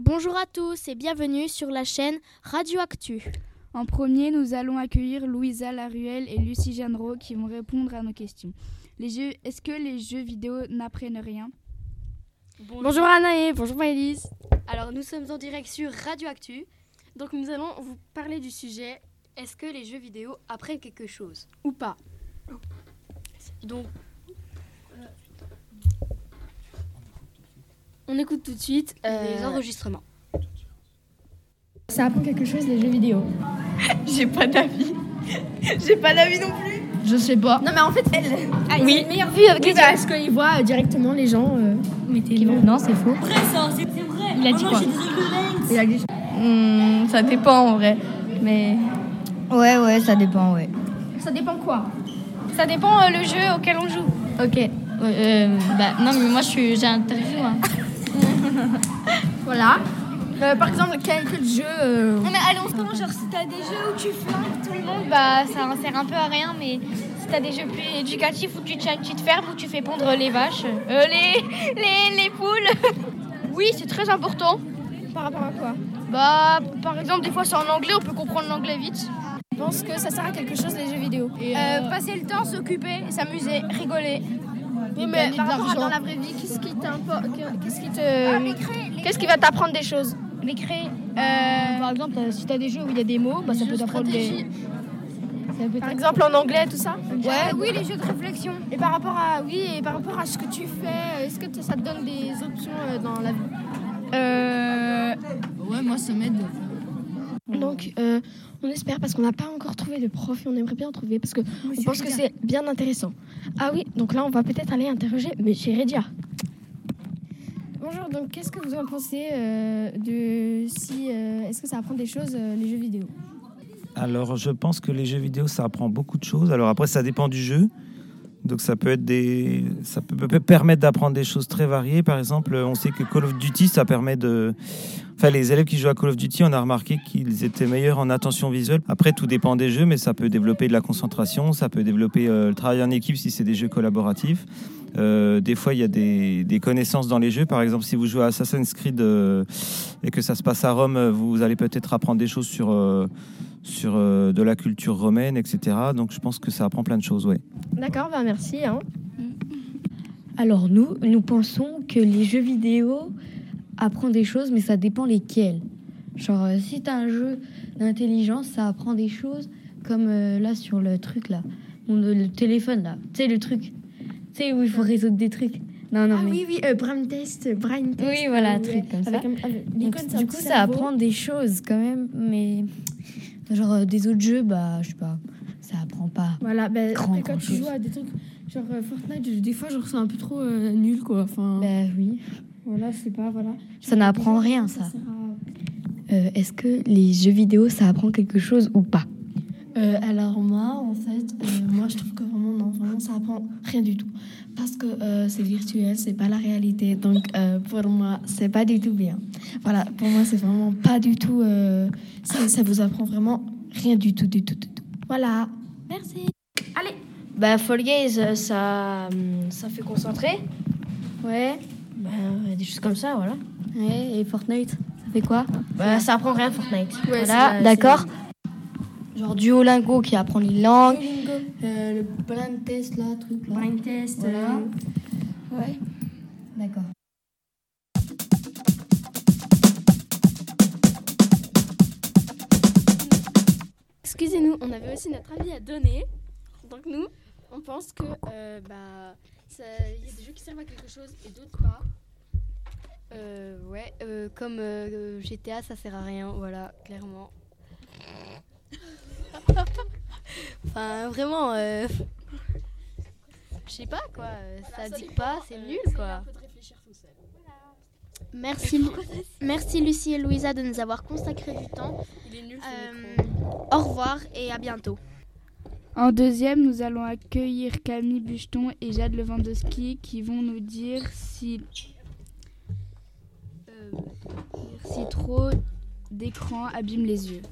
Bonjour à tous et bienvenue sur la chaîne Radio Actu. En premier, nous allons accueillir Louisa Laruelle et Lucie Jeanneraud qui vont répondre à nos questions. Les jeux, est-ce que les jeux vidéo n'apprennent rien? Bonjour Anaë, bonjour Maëlys. Alors nous sommes en direct sur Radio Actu. Donc nous allons vous parler du sujet est-ce que les jeux vidéo apprennent quelque chose Ou pas? Donc on écoute tout de suite les enregistrements. Ça apprend quelque chose les jeux vidéo. J'ai pas d'avis. J'ai pas d'avis non plus. Je sais pas. Non mais en fait elle. Ah, oui. Une meilleure vue avec Oui, les bah, parce qu'il voit euh, directement les gens euh, qui vont. Non, c'est faux. vrai ça, c'est vrai. Il a dit oh non, quoi Il a dit. Hmm, ça dépend en vrai. Mais. Ouais, ouais, ça dépend, ouais. Ça dépend quoi Ça dépend euh, le jeu auquel on joue. Ok. Euh, bah, non, mais moi, je suis, j'ai interview. Hein. Voilà. Euh, par exemple, quel, quel jeu euh, mais allons comment genre si t'as des jeux où tu flingues tout le monde, bah ça sert un peu à rien. Mais si t'as des jeux plus éducatifs où tu, te- tu te fermes, où tu fais pondre les vaches, euh, les, les, les poules. Oui, c'est très important. Par rapport à quoi? Bah, par exemple, des fois c'est en anglais, on peut comprendre l'anglais vite. Je pense que ça sert à quelque chose les jeux vidéo. Euh, passer le temps, s'occuper, s'amuser, rigoler. Oui, mais par rapport à dans la vraie vie, qu'est-ce qui t'importe Qu'est-ce qui te. Ah, Qu'est-ce qui va t'apprendre des choses? L'écrit. Par exemple, euh, si t'as des jeux où il y a des mots, bah, ça peut t'apprendre des. Par exemple, en anglais, tout ça? Ouais, oui, les jeux de réflexion. Et par rapport à oui, et par rapport à ce que tu fais, est-ce que ça te donne des options euh, dans la vie? Euh. Ouais, moi, ça m'aide. Donc, euh, on espère parce qu'on n'a pas encore trouvé de prof et on aimerait bien en trouver parce que on pense que c'est bien intéressant. Ah oui, donc là, on va peut-être aller interroger Monsieur Redia. Bonjour, donc qu'est-ce que vous en pensez euh, de si euh, est-ce que ça apprend des choses euh, les jeux vidéo? Alors, je pense que les jeux vidéo, ça apprend beaucoup de choses. Alors après, ça dépend du jeu. Donc ça peut être des, ça peut, permettre d'apprendre des choses très variées. Par exemple, on sait que Call of Duty, ça permet de, enfin les élèves qui jouent à Call of Duty, on a remarqué qu'ils étaient meilleurs en attention visuelle. Après, tout dépend des jeux, mais ça peut développer de la concentration, ça peut développer euh, le travail en équipe si c'est des jeux collaboratifs. Euh, des fois, il y a des, des connaissances dans les jeux. Par exemple, si vous jouez à Assassin's Creed euh, et que ça se passe à Rome, euh, vous allez peut-être apprendre des choses sur euh, sur euh, de la culture romaine, etc. Donc, je pense que ça apprend plein de choses, ouais. D'accord, bah merci. Hein. Alors, nous, nous pensons que les jeux vidéo apprennent des choses, mais ça dépend lesquels. Genre, euh, si t'as un jeu d'intelligence, ça apprend des choses, comme euh, là sur le truc là, le téléphone là, tu sais, le truc, tu sais, où il faut résoudre des trucs. Non, non, Ah mais. oui, oui, euh, brain test, brain test. Oui, voilà, un euh, truc comme ça. avec un- avec- Donc, l'icône, c'est un du coup, ça cerveau. apprend des choses quand même, mais genre euh, des autres jeux, bah, je sais pas, ça apprend pas. Voilà, bah, Grand, après, quand grand tu chose. joues à des trucs genre euh, Fortnite, je- des fois, je ressens un peu trop euh, nul, quoi. Enfin, Bah oui. voilà, c'est pas, voilà. Ça n'apprend rien, ça. à- Euh, Est-ce que les jeux vidéo, ça apprend quelque chose ou pas? Euh, alors moi, en fait, euh, moi je trouve que non, vraiment ça apprend rien du tout, parce que euh, c'est virtuel, c'est pas la réalité, donc euh, pour moi c'est pas du tout bien. Voilà, pour moi c'est vraiment pas du tout, euh, ça, ça vous apprend vraiment rien du tout, du tout, du tout. Voilà, merci. Allez. Bah, Fall euh, ça, ça fait concentrer. Ouais. Bah, ouais, des choses comme ça, voilà. Ouais, et Fortnite, ça fait quoi? Bah, ça apprend rien, Fortnite. Ouais, voilà, d'accord. Genre Duolingo qui apprend les langues. Euh, Le blind test là, truc là. Brain test. Voilà. euh, Ouais. D'accord. Excusez-nous, on avait aussi notre avis à donner. Donc nous, on pense que euh, bah il y a des jeux qui servent à quelque chose et d'autres pas. Euh, ouais, euh, comme euh, GTA, ça sert à rien, voilà, clairement. Enfin, vraiment, euh, je sais pas quoi, euh, ça dit pas, c'est nul quoi. Merci, Lu- merci Lucie et Louisa de nous avoir consacré du temps. Il est nul Euh, au revoir et à bientôt. En deuxième, nous allons accueillir Camille Bucheton et Jade Lewandowski qui vont nous dire si, euh, si trop d'écran abîme les yeux.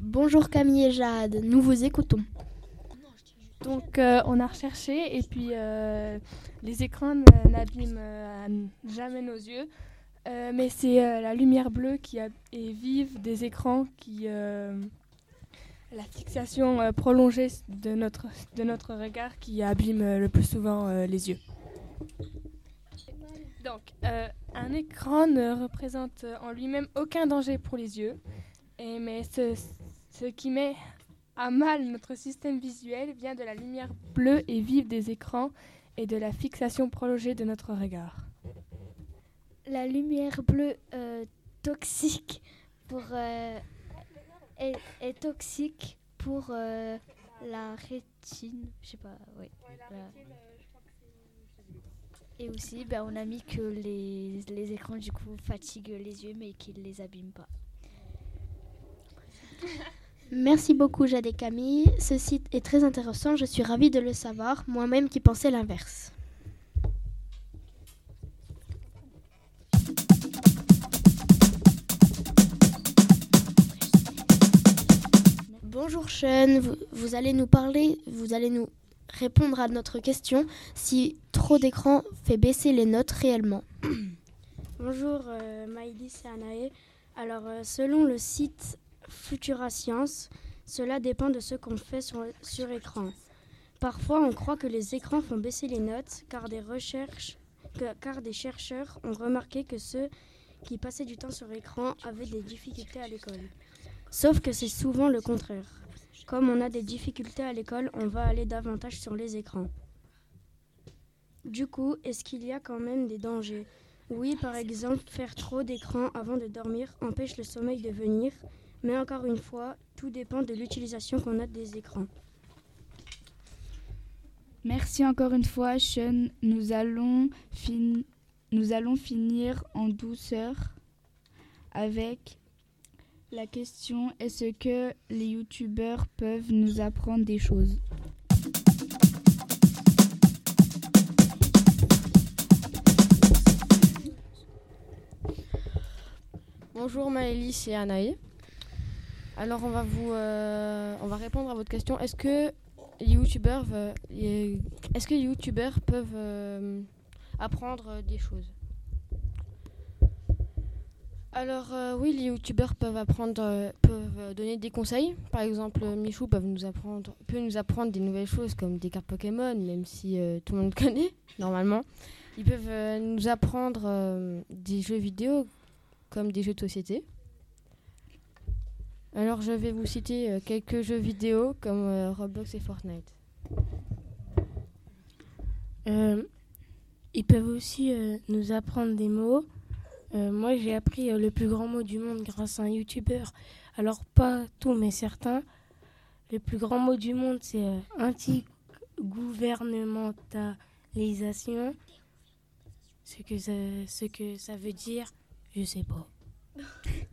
Bonjour Camille et Jade, nous vous écoutons. Donc euh, on a recherché et puis euh, les écrans n'abîment euh, jamais nos yeux. Mais c'est la lumière bleue qui est vive des écrans qui la fixation prolongée de notre, de notre regard qui abîme le plus souvent les yeux. Donc, un écran ne représente en lui-même aucun danger pour les yeux, mais ce, ce qui met à mal notre système visuel vient de la lumière bleue et vive des écrans et de la fixation prolongée de notre regard. La lumière bleue euh, toxique pour euh, est, est toxique pour euh, la rétine. Je sais pas, oui. la- Et aussi, ben, on a mis que les, les écrans du coup fatiguent les yeux mais qu'ils les abîment pas. Merci beaucoup Jade et Camille. Ce site est très intéressant, je suis ravie de le savoir, moi-même qui pensais l'inverse. Bonjour Sean, vous, allez nous parler, vous allez nous répondre à notre question si trop d'écran fait baisser les notes réellement. Bonjour, euh, Maïlis et. Alors, euh, selon le site Futura Science, cela dépend de ce qu'on fait sur, écran. Parfois, on croit que les écrans font baisser les notes car des, recherches, car des chercheurs ont remarqué que ceux qui passaient du temps sur écran avaient des difficultés à l'école. Sauf que c'est souvent le contraire. Comme on a des difficultés à l'école, on va aller davantage sur les écrans. Du coup, est-ce qu'il y a quand même des dangers? Oui, par exemple, faire trop d'écran avant de dormir empêche le sommeil de venir, mais encore une fois, tout dépend de l'utilisation qu'on a des écrans. Merci encore une fois, Sean. Nous allons, fin- nous allons finir en douceur avec la question est-ce que les youtubeurs peuvent nous apprendre des choses? Bonjour Maëlys et Anaï. Alors on va vous, euh, répondre à votre question. Est-ce que les les youtubeurs peuvent euh, apprendre des choses? Alors euh, oui, les youtubeurs peuvent apprendre, euh, peuvent euh, donner des conseils. Par exemple, euh, Michou peuvent nous apprendre, peut nous apprendre des nouvelles choses comme des cartes Pokémon, même si euh, tout le monde connaît normalement. Ils peuvent euh, nous apprendre euh, des jeux vidéo comme des jeux de société. Alors je vais vous citer euh, quelques jeux vidéo comme euh, Roblox et Fortnite. Euh, ils peuvent aussi euh, nous apprendre des mots. Euh, moi, j'ai appris euh, le plus grand mot du monde grâce à un youtubeur. Alors, pas tout, mais certains. Le plus grand mot du monde, c'est euh, anti-gouvernementalisation. Ce que, ça, ce que ça veut dire, je sais pas.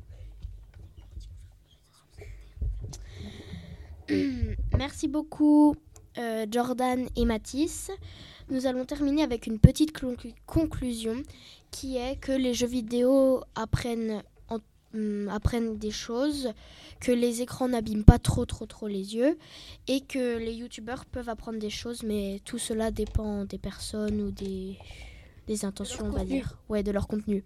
Merci beaucoup euh, Jordan et Mathis. Nous allons terminer avec une petite conclu- conclusion qui est que les jeux vidéo apprennent, en- hum, apprennent des choses, que les écrans n'abîment pas trop trop trop les yeux et que les youtubeurs peuvent apprendre des choses mais tout cela dépend des personnes ou des, des intentions on va contenu. dire. Ouais, de leur contenu.